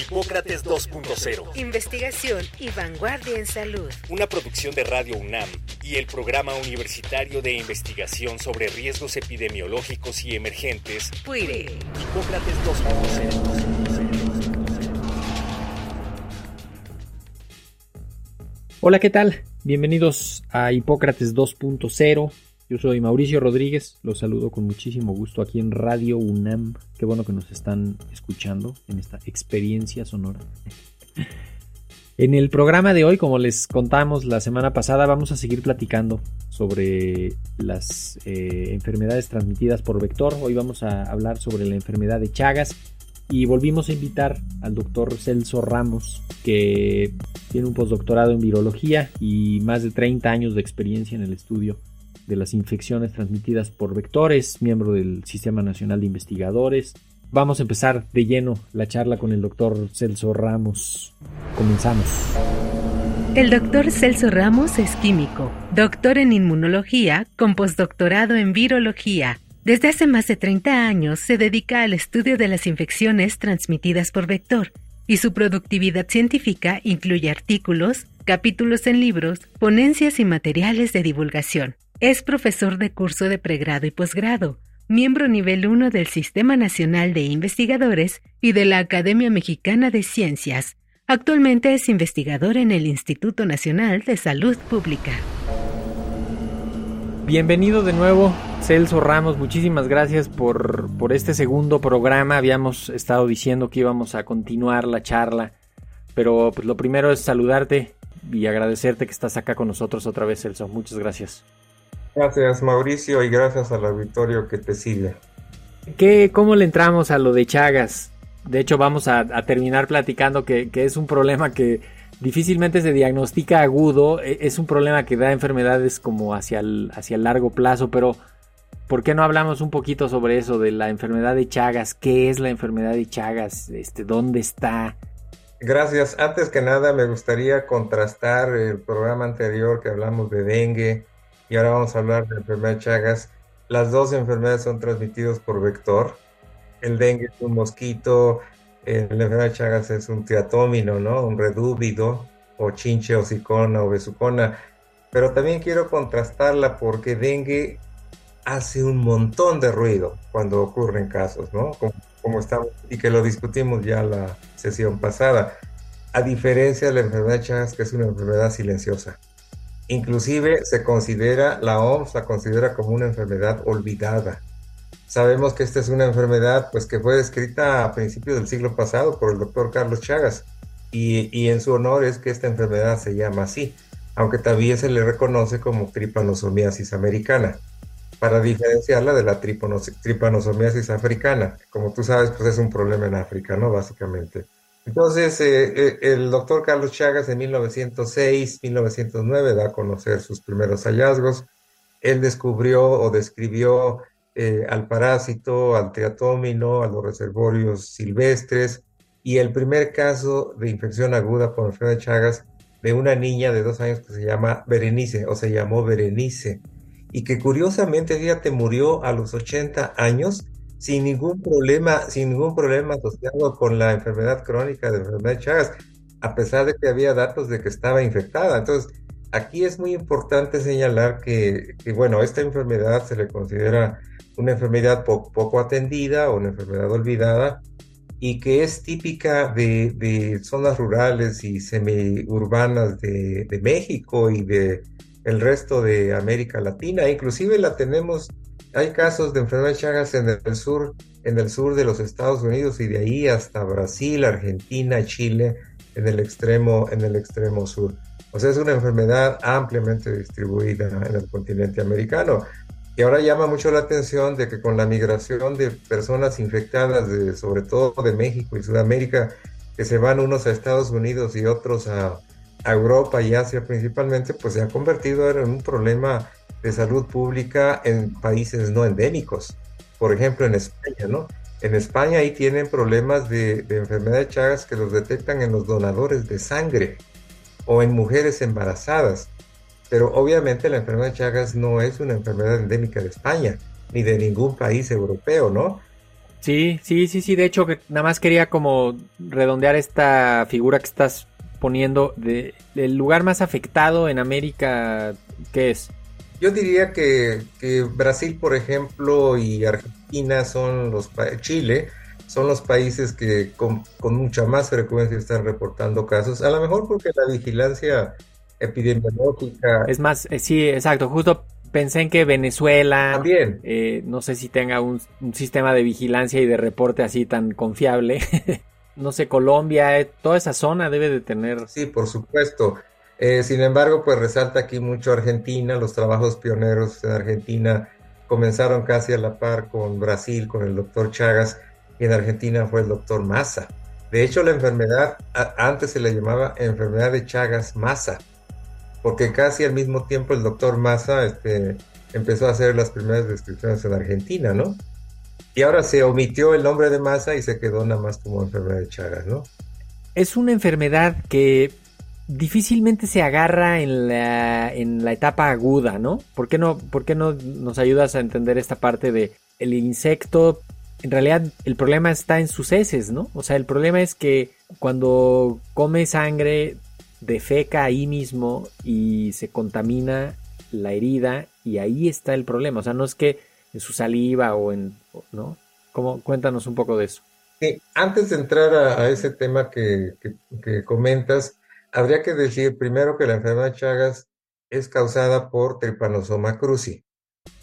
Hipócrates 2.0. Investigación y vanguardia en salud. Una producción de Radio UNAM y el Programa Universitario de Investigación sobre Riesgos Epidemiológicos y Emergentes. PUIRE. Hipócrates 2.0. Hola, ¿qué tal? Bienvenidos a Hipócrates 2.0. Yo soy Mauricio Rodríguez, los saludo con muchísimo gusto aquí en Radio UNAM. Qué bueno que nos están escuchando en esta experiencia sonora. En el programa de hoy, como les contamos la semana pasada, vamos a seguir platicando sobre las eh, enfermedades transmitidas por vector. Hoy vamos a hablar sobre la enfermedad de Chagas y volvimos a invitar al doctor Celso Ramos, que tiene un postdoctorado en virología y más de 30 años de experiencia en el estudio de las infecciones transmitidas por vectores, miembro del Sistema Nacional de Investigadores. Vamos a empezar de lleno la charla con el doctor Celso Ramos. Comenzamos. El doctor Celso Ramos es químico, doctor en inmunología con postdoctorado en virología. Desde hace más de 30 años se dedica al estudio de las infecciones transmitidas por vector y su productividad científica incluye artículos, capítulos en libros, ponencias y materiales de divulgación. Es profesor de curso de pregrado y posgrado, miembro nivel 1 del Sistema Nacional de Investigadores y de la Academia Mexicana de Ciencias. Actualmente es investigador en el Instituto Nacional de Salud Pública. Bienvenido de nuevo, Celso Ramos. Muchísimas gracias por, por este segundo programa. Habíamos estado diciendo que íbamos a continuar la charla, pero pues, lo primero es saludarte y agradecerte que estás acá con nosotros otra vez, Celso. Muchas gracias. Gracias Mauricio y gracias al auditorio que te sigue. ¿Qué, ¿Cómo le entramos a lo de Chagas? De hecho vamos a, terminar platicando que, es un problema que difícilmente se diagnostica agudo, e, es un problema que da enfermedades como hacia el, hacia el largo plazo, pero ¿por qué no hablamos un poquito sobre eso, de la enfermedad de Chagas? ¿Qué es la enfermedad de Chagas? Este, ¿Dónde está? Gracias. Antes que nada me gustaría contrastar el programa anterior que hablamos de dengue, y ahora vamos a hablar de la enfermedad Chagas. Las dos enfermedades son transmitidas por vector. El dengue es un mosquito, la enfermedad Chagas es un triatómino, ¿no? Un redúbido, o chinche, o sicona, o besucona. Pero también quiero contrastarla porque dengue hace un montón de ruido cuando ocurren casos, ¿no? Como, como estamos, y que lo discutimos ya la sesión pasada. A diferencia de la enfermedad Chagas, que es una enfermedad silenciosa. Inclusive se considera, la OMS la considera como una enfermedad olvidada. Sabemos que esta es una enfermedad pues, que fue descrita a principios del siglo pasado por el doctor Carlos Chagas y, en su honor es que esta enfermedad se llama así, aunque también se le reconoce como tripanosomiasis americana, para diferenciarla de la tripanosomiasis africana. Como tú sabes, pues es un problema en África, ¿no? Básicamente. Entonces, eh, eh, el doctor Carlos Chagas en 1906, 1909 da a conocer sus primeros hallazgos. Él descubrió o describió eh, al parásito, al triatómino, a los reservorios silvestres y el primer caso de infección aguda por enfermedad de Chagas de una niña de dos años que se llama Berenice o se llamó Berenice y que curiosamente, fíjate, murió a los 80 años sin ningún problema, sin ningún problema asociado con la enfermedad crónica de enfermedad de Chagas, a pesar de que había datos de que estaba infectada. Entonces, aquí es muy importante señalar que, bueno, esta enfermedad se le considera una enfermedad poco atendida o una enfermedad olvidada y que es típica de, zonas rurales y semiurbanas de, de México y de el resto de América Latina. Inclusive la tenemos hay casos de enfermedad de Chagas en el sur, en el sur de los Estados Unidos y de ahí hasta Brasil, Argentina, Chile, en el extremo, en el extremo sur. O sea, es una enfermedad ampliamente distribuida en el continente americano. Y ahora llama mucho la atención de que con la migración de personas infectadas, de, sobre todo de México y Sudamérica, que se van unos a Estados Unidos y otros a, a Europa y Asia principalmente, pues se ha convertido en un problema de salud pública en países no endémicos. Por ejemplo, en España, ¿no? En España ahí tienen problemas de, de enfermedad de Chagas que los detectan en los donadores de sangre o en mujeres embarazadas. Pero obviamente la enfermedad de Chagas no es una enfermedad endémica de España ni de ningún país europeo, ¿no? Sí, sí, sí, sí. De hecho, que nada más quería como redondear esta figura que estás poniendo de el lugar más afectado en América, ¿qué es? Yo diría que, Brasil, por ejemplo, y Argentina son los Chile son los países que con, mucha más frecuencia están reportando casos. A lo mejor porque la vigilancia epidemiológica es más, eh, sí, exacto. Justo pensé en que Venezuela también, eh, no sé si tenga un, sistema de vigilancia y de reporte así tan confiable. no sé, Colombia, eh, toda esa zona debe de tener. Sí, por supuesto. Eh, sin embargo, pues resalta aquí mucho Argentina, los trabajos pioneros en Argentina comenzaron casi a la par con Brasil, con el doctor Chagas, y en Argentina fue el doctor Massa. De hecho, la enfermedad antes se le llamaba enfermedad de Chagas Massa, porque casi al mismo tiempo el doctor Massa este, empezó a hacer las primeras descripciones en Argentina, ¿no? Y ahora se omitió el nombre de Massa y se quedó nada más como enfermedad de Chagas, ¿no? Es una enfermedad que difícilmente se agarra en la, en la etapa aguda, ¿no? ¿Por qué no, por qué no nos ayudas a entender esta parte de el insecto? En realidad el problema está en sus heces, ¿no? O sea, el problema es que cuando come sangre defeca ahí mismo y se contamina la herida y ahí está el problema. O sea, no es que en su saliva o en, ¿no? ¿Cómo? Cuéntanos un poco de eso. Sí, antes de entrar a, ese tema que, que, comentas, Habría que decir primero que la enfermedad de Chagas es causada por Trypanosoma cruzi,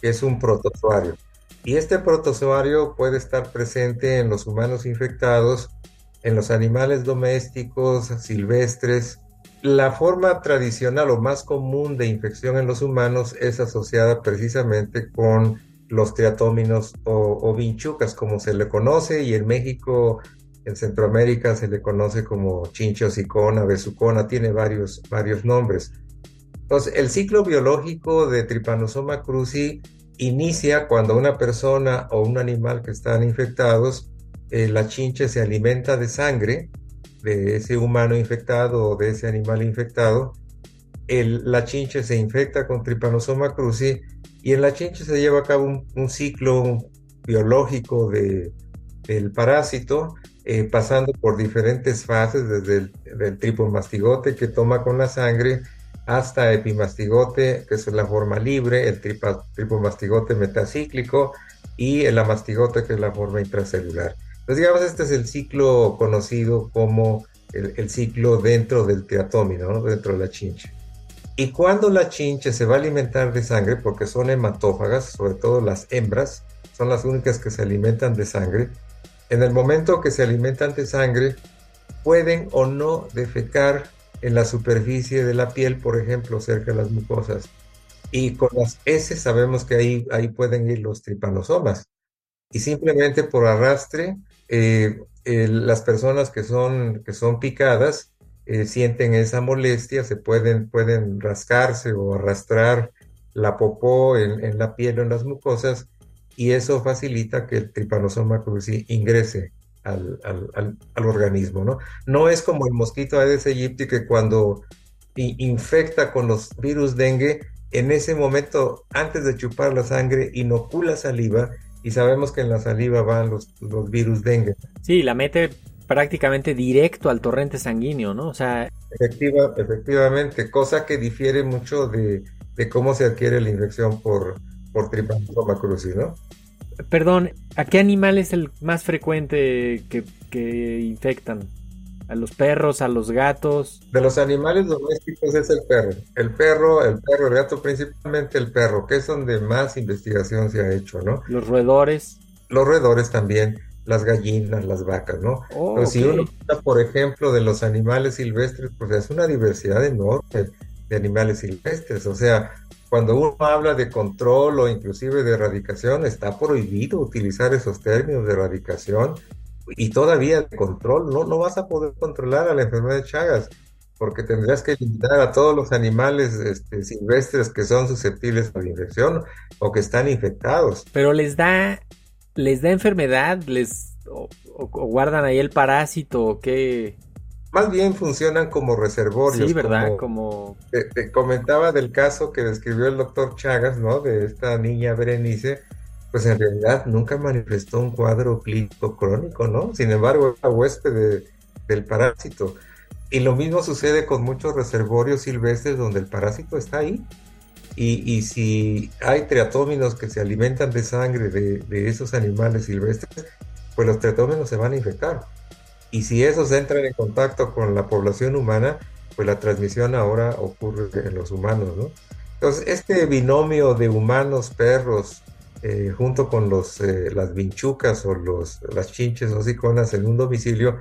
que es un protozoario. Y este protozoario puede estar presente en los humanos infectados, en los animales domésticos, silvestres. La forma tradicional o más común de infección en los humanos es asociada precisamente con los triatóminos o, o vinchucas, como se le conoce, y en México en Centroamérica se le conoce como chinchosicona, besucona, tiene varios, varios nombres. Entonces, el ciclo biológico de Trypanosoma cruzi inicia cuando una persona o un animal que están infectados, eh, la chinche se alimenta de sangre de ese humano infectado o de ese animal infectado. El, la chinche se infecta con Trypanosoma cruzi y en la chinche se lleva a cabo un, ciclo biológico de, del parásito eh, pasando por diferentes fases, desde el tripomastigote que toma con la sangre hasta epimastigote, que es la forma libre, el tripomastigote metacíclico y el amastigote, que es la forma intracelular. Entonces, digamos, este es el ciclo conocido como el, ciclo dentro del triatómino, dentro de la chinche. Y cuando la chinche se va a alimentar de sangre, porque son hematófagas, sobre todo las hembras, son las únicas que se alimentan de sangre, en el momento que se alimentan de sangre, pueden o no defecar en la superficie de la piel, por ejemplo, cerca de las mucosas. Y con las S sabemos que ahí, ahí pueden ir los tripanosomas. Y simplemente por arrastre, eh, las personas que son, que son picadas eh, sienten esa molestia, se pueden, pueden rascarse o arrastrar la popó en, en la piel o en las mucosas y eso facilita que el tripanosoma cruzi ingrese al, organismo, ¿no? No es como el mosquito Aedes aegypti que cuando infecta con los virus dengue, en ese momento, antes de chupar la sangre, inocula saliva y sabemos que en la saliva van los, los virus dengue. Sí, la mete prácticamente directo al torrente sanguíneo, ¿no? O sea... Efectiva, efectivamente, cosa que difiere mucho de, de cómo se adquiere la infección por, por Trypanosoma cruzi, ¿no? Perdón, ¿a qué animal es el más frecuente que, infectan? ¿A los perros, a los gatos? De los animales domésticos es el perro. El perro, el perro, el gato, principalmente el perro, que es donde más investigación se ha hecho, ¿no? Los roedores. Los roedores también, las gallinas, las vacas, ¿no? Oh, Pero si uno por ejemplo, de los animales silvestres, pues es una diversidad enorme de animales silvestres. O sea, cuando uno habla de control o inclusive de erradicación, está prohibido utilizar esos términos de erradicación y todavía de control. No, no vas a poder controlar a la enfermedad de Chagas. porque tendrías que limitar a todos los animales este, silvestres que son susceptibles a la infección o que están infectados. Pero les da, les da enfermedad, les o, guardan ahí el parásito o qué. Más bien funcionan como reservorios. Sí, ¿verdad? Como... Te, comentaba del caso que describió el doctor Chagas, ¿no? De esta niña Berenice, pues en realidad nunca manifestó un cuadro clínico crónico, ¿no? Sin embargo, era huésped del parásito. Y lo mismo sucede con muchos reservorios silvestres donde el parásito está ahí. Y, si hay triatóminos que se alimentan de sangre de, esos animales silvestres, pues los triatóminos se van a infectar. Y si esos entran en contacto con la población humana, pues la transmisión ahora ocurre en los humanos, ¿no? Entonces, este binomio de humanos, perros, eh, junto con los, eh, las vinchucas o los, las chinches o siconas en un domicilio,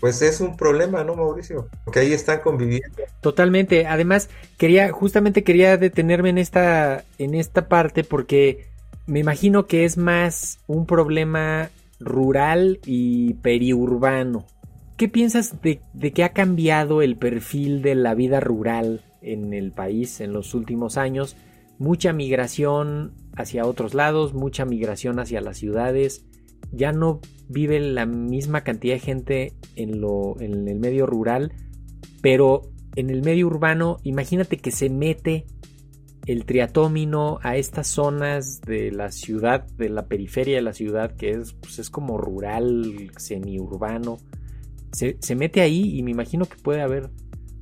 pues es un problema, ¿no, Mauricio? Porque ahí están conviviendo. Totalmente. Además, quería, justamente quería detenerme en esta, en esta parte porque me imagino que es más un problema rural y periurbano. ¿Qué piensas de, de que ha cambiado el perfil de la vida rural en el país en los últimos años? Mucha migración hacia otros lados, mucha migración hacia las ciudades ya no vive la misma cantidad de gente en, lo, en el medio rural, pero en el medio urbano, imagínate que se mete el triatómino a estas zonas de la ciudad, de la periferia de la ciudad, que es, pues es como rural, semiurbano. Se, se mete ahí y me imagino que puede haber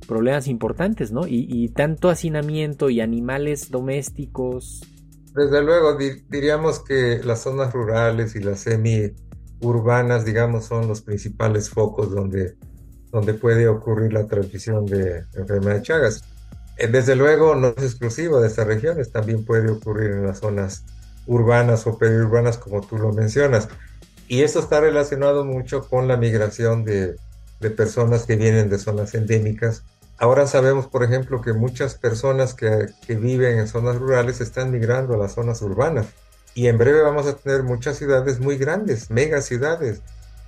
problemas importantes, ¿no? Y, tanto hacinamiento y animales domésticos desde luego, diríamos que las zonas rurales y las semi-urbanas, digamos, son los principales focos donde, donde puede ocurrir la transmisión de enfermedad de Chagas. Eh, desde luego, no es exclusivo de estas regiones, también puede ocurrir en las zonas urbanas o periurbanas, como tú lo mencionas. Y eso está relacionado mucho con la migración de, de personas que vienen de zonas endémicas Ahora sabemos, por ejemplo, que muchas personas que, viven en zonas rurales están migrando a las zonas urbanas. Y en breve vamos a tener muchas ciudades muy grandes, mega ciudades.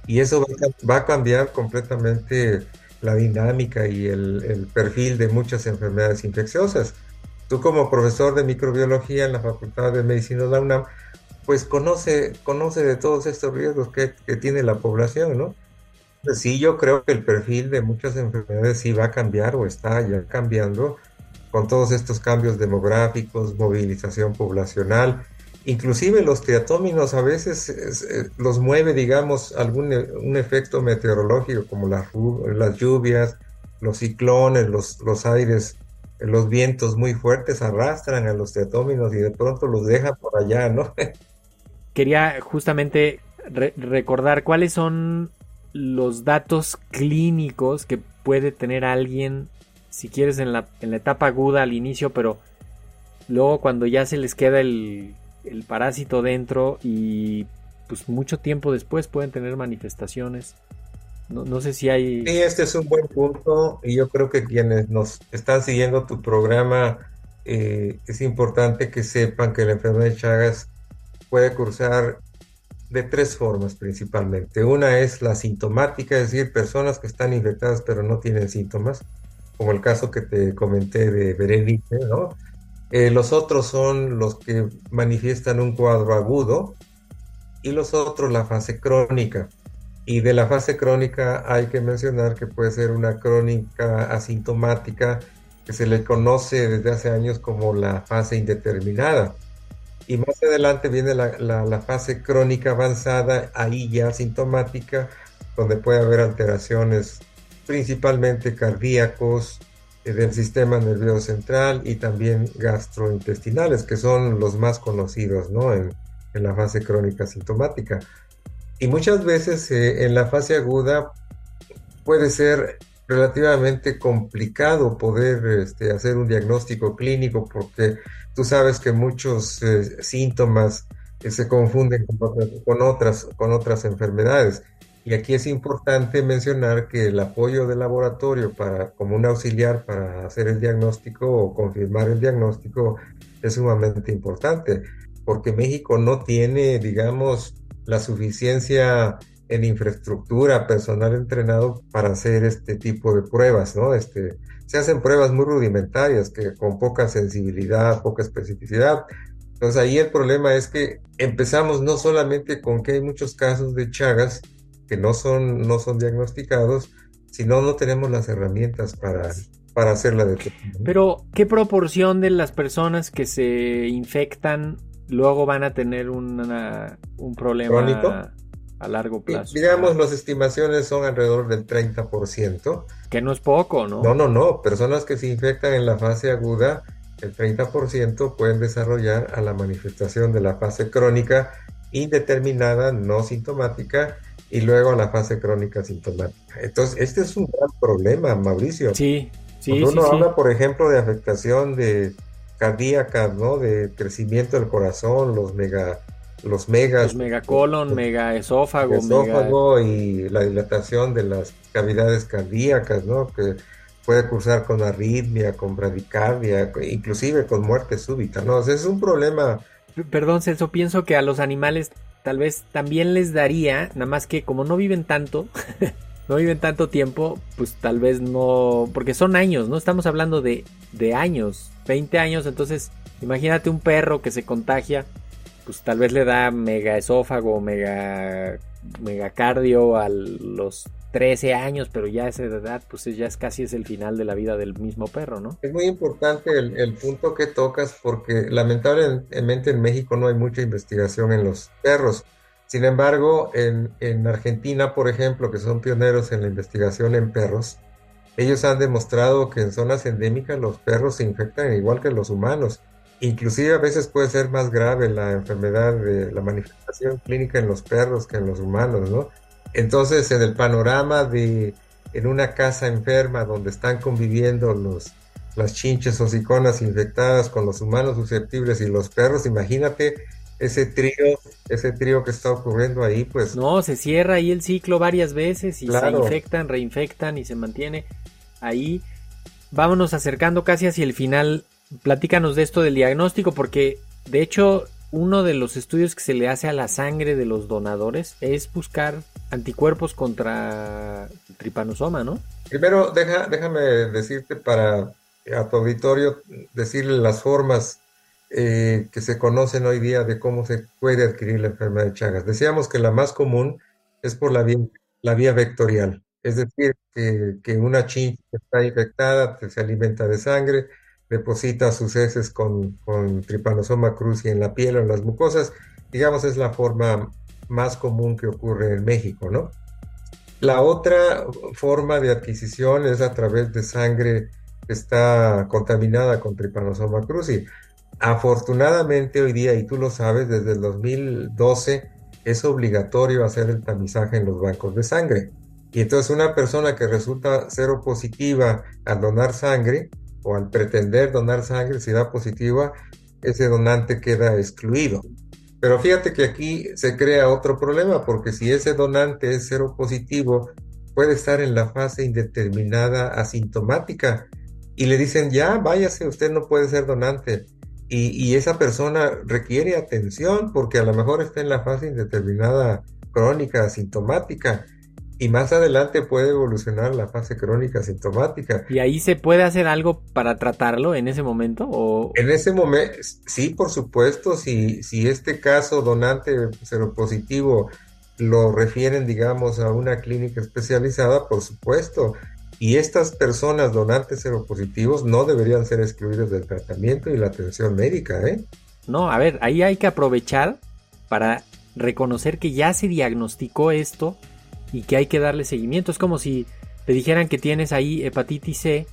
Y eso va a, cambiar completamente la dinámica y el, perfil de muchas enfermedades infecciosas. Tú como profesor de microbiología en la Facultad de Medicina de la UNAM, pues conoce, conoce de todos estos riesgos que, que tiene la población, ¿no? Pues sí, yo creo que el perfil de muchas enfermedades sí va a cambiar o está ya cambiando con todos estos cambios demográficos, movilización poblacional, inclusive los triatóminos a veces eh, los mueve, digamos, algún e, un efecto meteorológico como las, las lluvias, los ciclones, los, los aires, los vientos muy fuertes arrastran a los triatóminos y de pronto los dejan por allá, ¿no? Quería justamente recordar cuáles son los datos clínicos que puede tener alguien, si quieres, en la, en la etapa aguda al inicio, pero luego cuando ya se les queda el, el parásito dentro y pues mucho tiempo después pueden tener manifestaciones. No, no, sé si hay... Sí, este es un buen punto y yo creo que quienes nos están siguiendo tu programa eh, es importante que sepan que la enfermedad de Chagas puede cursar de tres formas principalmente. Una es la sintomática, es decir, personas que están infectadas pero no tienen síntomas, como el caso que te comenté de Berenice, ¿no? Eh, los otros son los que manifiestan un cuadro agudo y los otros la fase crónica. Y de la fase crónica hay que mencionar que puede ser una crónica asintomática que se le conoce desde hace años como la fase indeterminada y más adelante viene la, fase crónica avanzada, ahí ya sintomática, donde puede haber alteraciones principalmente cardíacos, del sistema nervioso central y también gastrointestinales, que son los más conocidos ¿no? en, la fase crónica sintomática. Y muchas veces eh, en la fase aguda puede ser relativamente complicado poder este, hacer un diagnóstico clínico porque Tú sabes que muchos eh, síntomas eh, se confunden con otras, con otras, enfermedades. Y aquí es importante mencionar que el apoyo del laboratorio para, como un auxiliar para hacer el diagnóstico o confirmar el diagnóstico es sumamente importante, porque México no tiene, digamos, la suficiencia en infraestructura, personal entrenado para hacer este tipo de pruebas, ¿no? Este, se hacen pruebas muy rudimentarias, que con poca sensibilidad, poca especificidad. Entonces ahí el problema es que empezamos no solamente con que hay muchos casos de Chagas que no son, no son diagnosticados, sino no tenemos las herramientas para, para hacer la detección. Pero, ¿qué proporción de las personas que se infectan luego van a tener una, un problema ¿Crónico? a largo plazo? Digamos, las estimaciones son alrededor del 30%. Que no es poco, ¿no? No, no, no. Personas que se infectan en la fase aguda, el 30% pueden desarrollar a la manifestación de la fase crónica indeterminada, no sintomática, y luego a la fase crónica sintomática. Entonces, este es un gran problema, Mauricio. Sí, sí. Cuando uno sí, sí. habla, por ejemplo, de afectación de cardíaca, ¿no? De crecimiento del corazón, los mega, los megas, Los megacolon, megaesófago, esófago y la dilatación de las cavidades cardíacas, ¿no? Que puede cursar con arritmia, con bradicardia, inclusive con muerte súbita, ¿no? O sea, es un problema. mega- Perdón, Celso, pienso que a los animales tal vez también les daría, nada más que como no viven tanto, no viven tanto tiempo, pues tal vez no, porque son años, ¿no? Estamos hablando de, de años, 20 años, entonces imagínate un perro que se contagia, pues tal vez le da mega esófago, mega, megacardio a los 13 años, pero ya esa edad, pues ya es casi es el final de la vida del mismo perro, ¿no? Es muy importante el, el punto que tocas porque lamentablemente en México no hay mucha investigación en los perros. Sin embargo, en, en Argentina, por ejemplo, que son pioneros en la investigación en perros, ellos han demostrado que en zonas endémicas los perros se infectan igual que los humanos. Inclusive a veces puede ser más grave la enfermedad de la manifestación clínica en los perros que en los humanos, ¿no? Entonces, en el panorama de en una casa enferma donde están conviviendo los, las chinches o ciconas infectadas con los humanos susceptibles y los perros, imagínate ese trío, ese trío que está ocurriendo ahí, pues No, se cierra ahí el ciclo varias veces y Claro. se infectan, reinfectan y se mantiene ahí. Vámonos acercando casi hacia el final. Platícanos de esto del diagnóstico, porque de hecho uno de los estudios que se le hace a la sangre de los donadores es buscar anticuerpos contra tripanosoma, ¿no? Primero, deja, déjame decirte para a tu auditorio, decirle las formas eh, que se conocen hoy día de cómo se puede adquirir la enfermedad de Chagas. Decíamos que la más común es por la vía, vectorial, es decir, que, que una chincha está infectada se alimenta de sangre, deposita sus heces con, con tripanosoma cruzi en la piel o en las mucosas, digamos, es la forma más común que ocurre en México, ¿no? La otra forma de adquisición es a través de sangre que está contaminada con Trypanosoma cruzi. Afortunadamente hoy día, y tú lo sabes, desde el 2012 es obligatorio hacer el tamizaje en los bancos de sangre. Y entonces una persona que resulta cero positiva al donar sangre o al pretender donar sangre, si da positiva, ese donante queda excluido. Pero fíjate que aquí se crea otro problema, porque si ese donante es cero positivo, puede estar en la fase indeterminada asintomática y le dicen, ya, váyase, usted no puede ser donante. Y, y, esa persona requiere atención porque a lo mejor está en la fase indeterminada crónica asintomática y más adelante puede evolucionar la fase crónica asintomática. ¿Y ahí se puede hacer algo para tratarlo en ese momento? O... En ese momento, sí, por supuesto, si, si este caso donante seropositivo lo refieren, digamos, a una clínica especializada, por supuesto. Y estas personas donantes seropositivos no deberían ser excluidas del tratamiento y la atención médica, ¿eh? No, a ver, ahí hay que aprovechar para reconocer que ya se diagnosticó esto y que hay que darle seguimiento. Es como si te dijeran que tienes ahí hepatitis C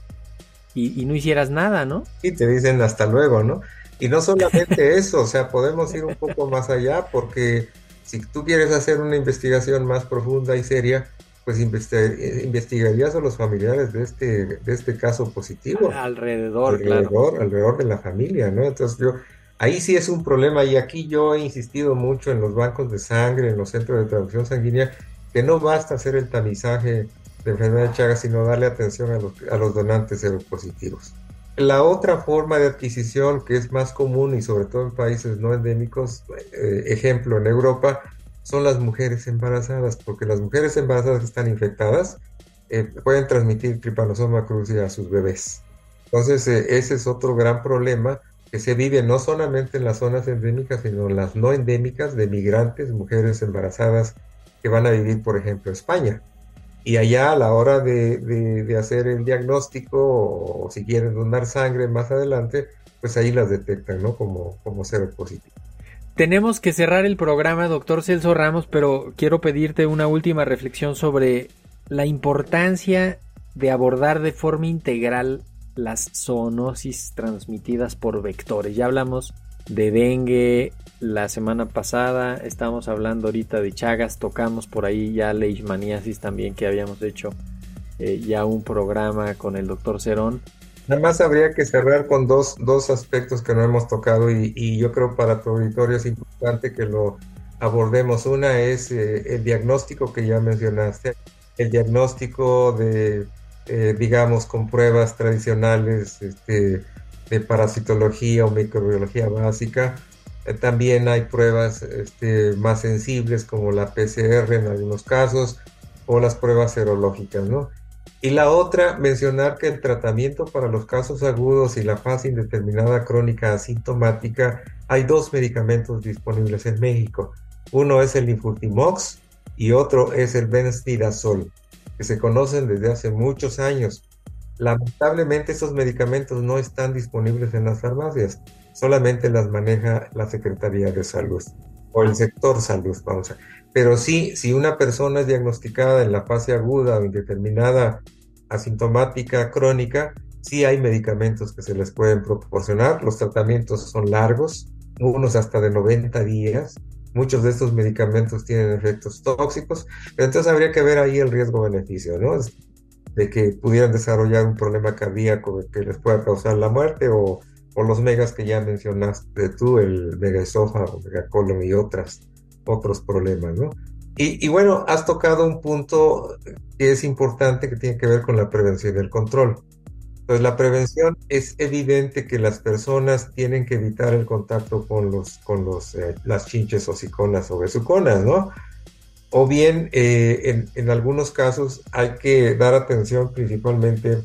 y, y no hicieras nada, ¿no? Y te dicen hasta luego, ¿no? Y no solamente eso, o sea, podemos ir un poco más allá porque si tú quieres hacer una investigación más profunda y seria, pues investigarías a los familiares de este, de este caso positivo. Alrededor, alrededor, claro. alrededor de la familia, ¿no? Entonces yo, ahí sí es un problema y aquí yo he insistido mucho en los bancos de sangre, en los centros de traducción sanguínea, que no basta hacer el tamizaje de enfermedad de Chagas, sino darle atención a los, a los donantes seropositivos. La otra forma de adquisición que es más común y sobre todo en países no endémicos, eh, ejemplo en Europa, son las mujeres embarazadas, porque las mujeres embarazadas que están infectadas eh, pueden transmitir tripanosoma cruzi a sus bebés. Entonces, eh, ese es otro gran problema que se vive no solamente en las zonas endémicas, sino en las no endémicas de migrantes, mujeres embarazadas que van a vivir, por ejemplo, España. Y allá a la hora de, hacer el diagnóstico o, si quieren donar sangre más adelante, pues ahí las detectan, ¿no? Como, como cero positivo. Tenemos que cerrar el programa, doctor Celso Ramos, pero quiero pedirte una última reflexión sobre la importancia de abordar de forma integral las zoonosis transmitidas por vectores. Ya hablamos de dengue la semana pasada, estamos hablando ahorita de Chagas, tocamos por ahí ya leishmaniasis también que habíamos hecho eh, ya un programa con el doctor Cerón. Nada más habría que cerrar con dos, dos aspectos que no hemos tocado y, yo creo para tu auditorio es importante que lo abordemos. Una es eh, el diagnóstico que ya mencionaste, el diagnóstico de, eh, digamos, con pruebas tradicionales este, de parasitología o microbiología básica. Eh, también hay pruebas este, más sensibles como la PCR en algunos casos o las pruebas serológicas, ¿no? Y la otra, mencionar que el tratamiento para los casos agudos y la fase indeterminada crónica asintomática, hay dos medicamentos disponibles en México. Uno es el Infultimox y otro es el Benzidazol, que se conocen desde hace muchos años. Lamentablemente esos medicamentos no están disponibles en las farmacias, solamente las maneja la Secretaría de Salud o el sector salud, vamos a pero sí, si una persona es diagnosticada en la fase aguda o indeterminada, asintomática, crónica, sí hay medicamentos que se les pueden proporcionar. Los tratamientos son largos, unos hasta de 90 días. Muchos de estos medicamentos tienen efectos tóxicos, pero entonces habría que ver ahí el riesgo-beneficio, ¿no? De que pudieran desarrollar un problema cardíaco que les pueda causar la muerte o, o los megas que ya mencionaste tú, el megaesófago, megacolon y otras otros problemas, ¿no? Y, bueno, has tocado un punto que es importante que tiene que ver con la prevención y el control. Pues la prevención es evidente que las personas tienen que evitar el contacto con los con los eh, las chinches hociconas o besuconas, ¿no? O bien eh, en, en, algunos casos hay que dar atención principalmente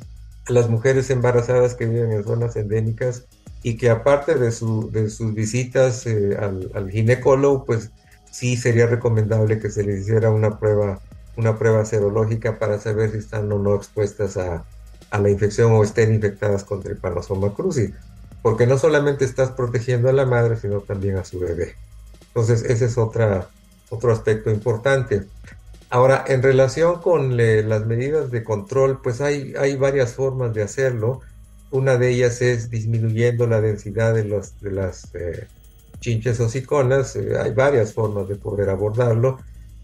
a las mujeres embarazadas que viven en zonas endémicas y que aparte de, su, de sus visitas eh, al, al ginecólogo, pues sí sería recomendable que se les hiciera una prueba, una prueba serológica para saber si están o no expuestas a, la infección o estén infectadas con Trypanosoma cruzi, porque no solamente estás protegiendo a la madre, sino también a su bebé. Entonces, ese es otra, otro aspecto importante. Ahora, en relación con las medidas de control, pues hay, hay varias formas de hacerlo. Una de ellas es disminuyendo la densidad de, los, de las eh, chinches o ciconas, eh, hay varias formas de poder abordarlo.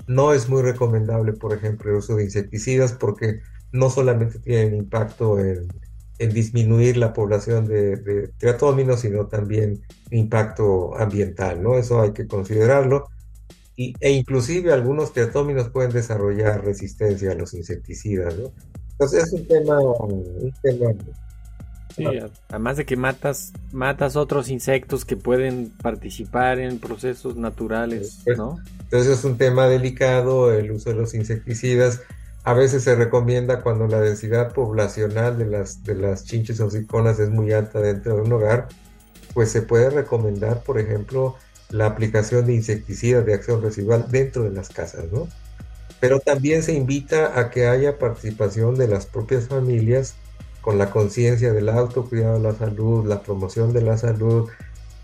No es muy recomendable, por ejemplo, el uso de insecticidas porque no solamente tienen impacto en, disminuir la población de, de, triatóminos, sino también impacto ambiental, ¿no? Eso hay que considerarlo. Y, e inclusive algunos triatóminos pueden desarrollar resistencia a los insecticidas, ¿no? Entonces es un tema, un tema Sí, además de que matas, matas otros insectos que pueden participar en procesos naturales, ¿no? Entonces es un tema delicado el uso de los insecticidas. A veces se recomienda cuando la densidad poblacional de las, de las chinches o ciconas es muy alta dentro de un hogar, pues se puede recomendar, por ejemplo, la aplicación de insecticidas de acción residual dentro de las casas, ¿no? Pero también se invita a que haya participación de las propias familias con la conciencia del autocuidado la salud, la promoción de la salud,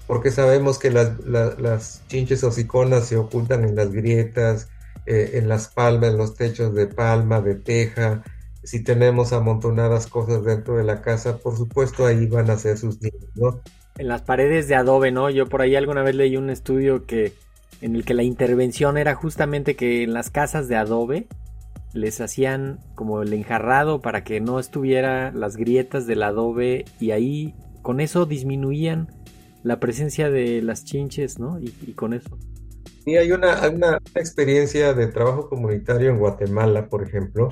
porque sabemos que las, las, chinches hociconas se ocultan en las grietas, eh, en las palmas, en los techos de palma, de teja. Si tenemos amontonadas cosas dentro de la casa, por supuesto ahí van a ser sus niños, ¿no? En las paredes de adobe, ¿no? Yo por ahí alguna vez leí un estudio que en el que la intervención era justamente que en las casas de adobe les hacían como el enjarrado para que no estuviera las grietas del adobe y ahí con eso disminuían la presencia de las chinches, ¿no? Y, con eso. Y hay una, una, experiencia de trabajo comunitario en Guatemala, por ejemplo,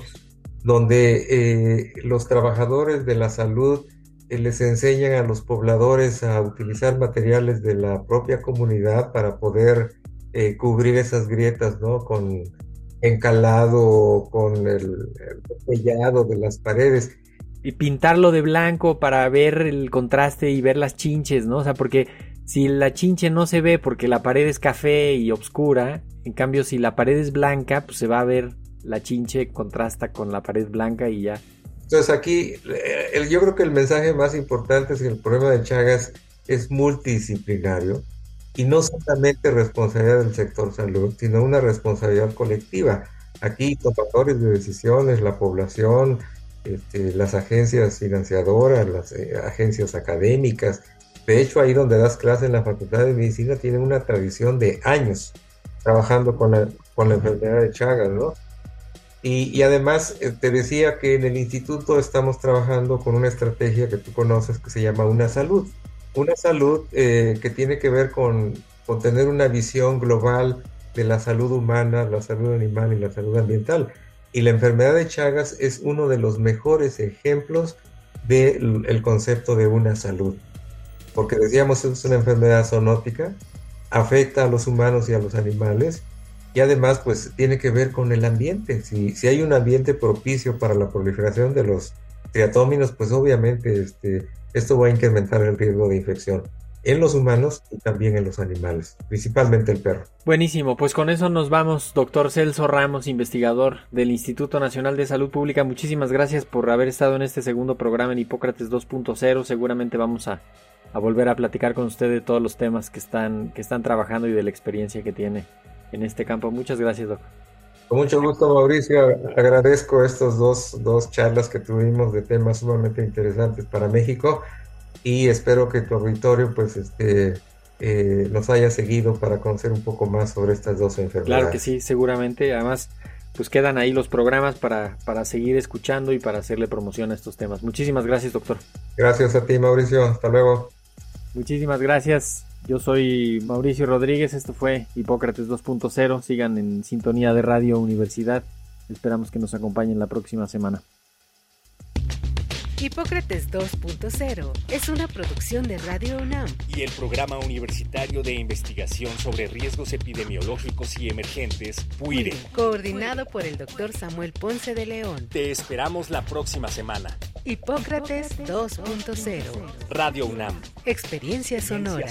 donde eh, los trabajadores de la salud eh, les enseñan a los pobladores a utilizar materiales de la propia comunidad para poder eh, cubrir esas grietas, ¿no? Encalado, con el, sellado de las paredes. Y pintarlo de blanco para ver el contraste y ver las chinches, ¿no? O sea, porque si la chinche no se ve porque la pared es café y oscura, en cambio si la pared es blanca, pues se va a ver la chinche contrasta con la pared blanca y ya. Entonces aquí eh, yo creo que el mensaje más importante es que el problema de Chagas es multidisciplinario y no solamente responsabilidad del sector salud, sino una responsabilidad colectiva. Aquí tomadores de decisiones, la población, este, las agencias financiadoras, las eh, agencias académicas. De hecho, ahí donde das clase en la Facultad de Medicina tienen una tradición de años trabajando con la, con la enfermedad de Chagas, ¿no? Y, además eh, te decía que en el instituto estamos trabajando con una estrategia que tú conoces que se llama Una Salud. Una salud eh, que tiene que ver con, con, tener una visión global de la salud humana, la salud animal y la salud ambiental. Y la enfermedad de Chagas es uno de los mejores ejemplos del concepto de una salud. Porque decíamos, es una enfermedad zoonótica, afecta a los humanos y a los animales, y además pues tiene que ver con el ambiente. Si, si hay un ambiente propicio para la proliferación de los triatóminos, pues obviamente este, esto va a incrementar el riesgo de infección en los humanos y también en los animales, principalmente el perro. Buenísimo, pues con eso nos vamos, doctor Celso Ramos, investigador del Instituto Nacional de Salud Pública. Muchísimas gracias por haber estado en este segundo programa en Hipócrates 2.0. Seguramente vamos a, volver a platicar con usted de todos los temas que están, que están trabajando y de la experiencia que tiene en este campo. Muchas gracias, doctor. Con mucho gusto, Mauricio. Agradezco estos dos, dos charlas que tuvimos de temas sumamente interesantes para México y espero que tu auditorio pues este, eh, nos haya seguido para conocer un poco más sobre estas dos enfermedades. Claro que sí, seguramente. Además, pues quedan ahí los programas para, para seguir escuchando y para hacerle promoción a estos temas. Muchísimas gracias, doctor. Gracias a ti, Mauricio. Hasta luego. Muchísimas gracias. Yo soy Mauricio Rodríguez, esto fue Hipócrates 2.0. Sigan en sintonía de Radio Universidad. Esperamos que nos acompañen la próxima semana. Hipócrates 2.0 es una producción de Radio UNAM y el Programa Universitario de Investigación sobre Riesgos Epidemiológicos y Emergentes, PUIRE, coordinado por el doctor Samuel Ponce de León. Te esperamos la próxima semana. Hipócrates 2.0 Radio UNAM. Experiencia sonora.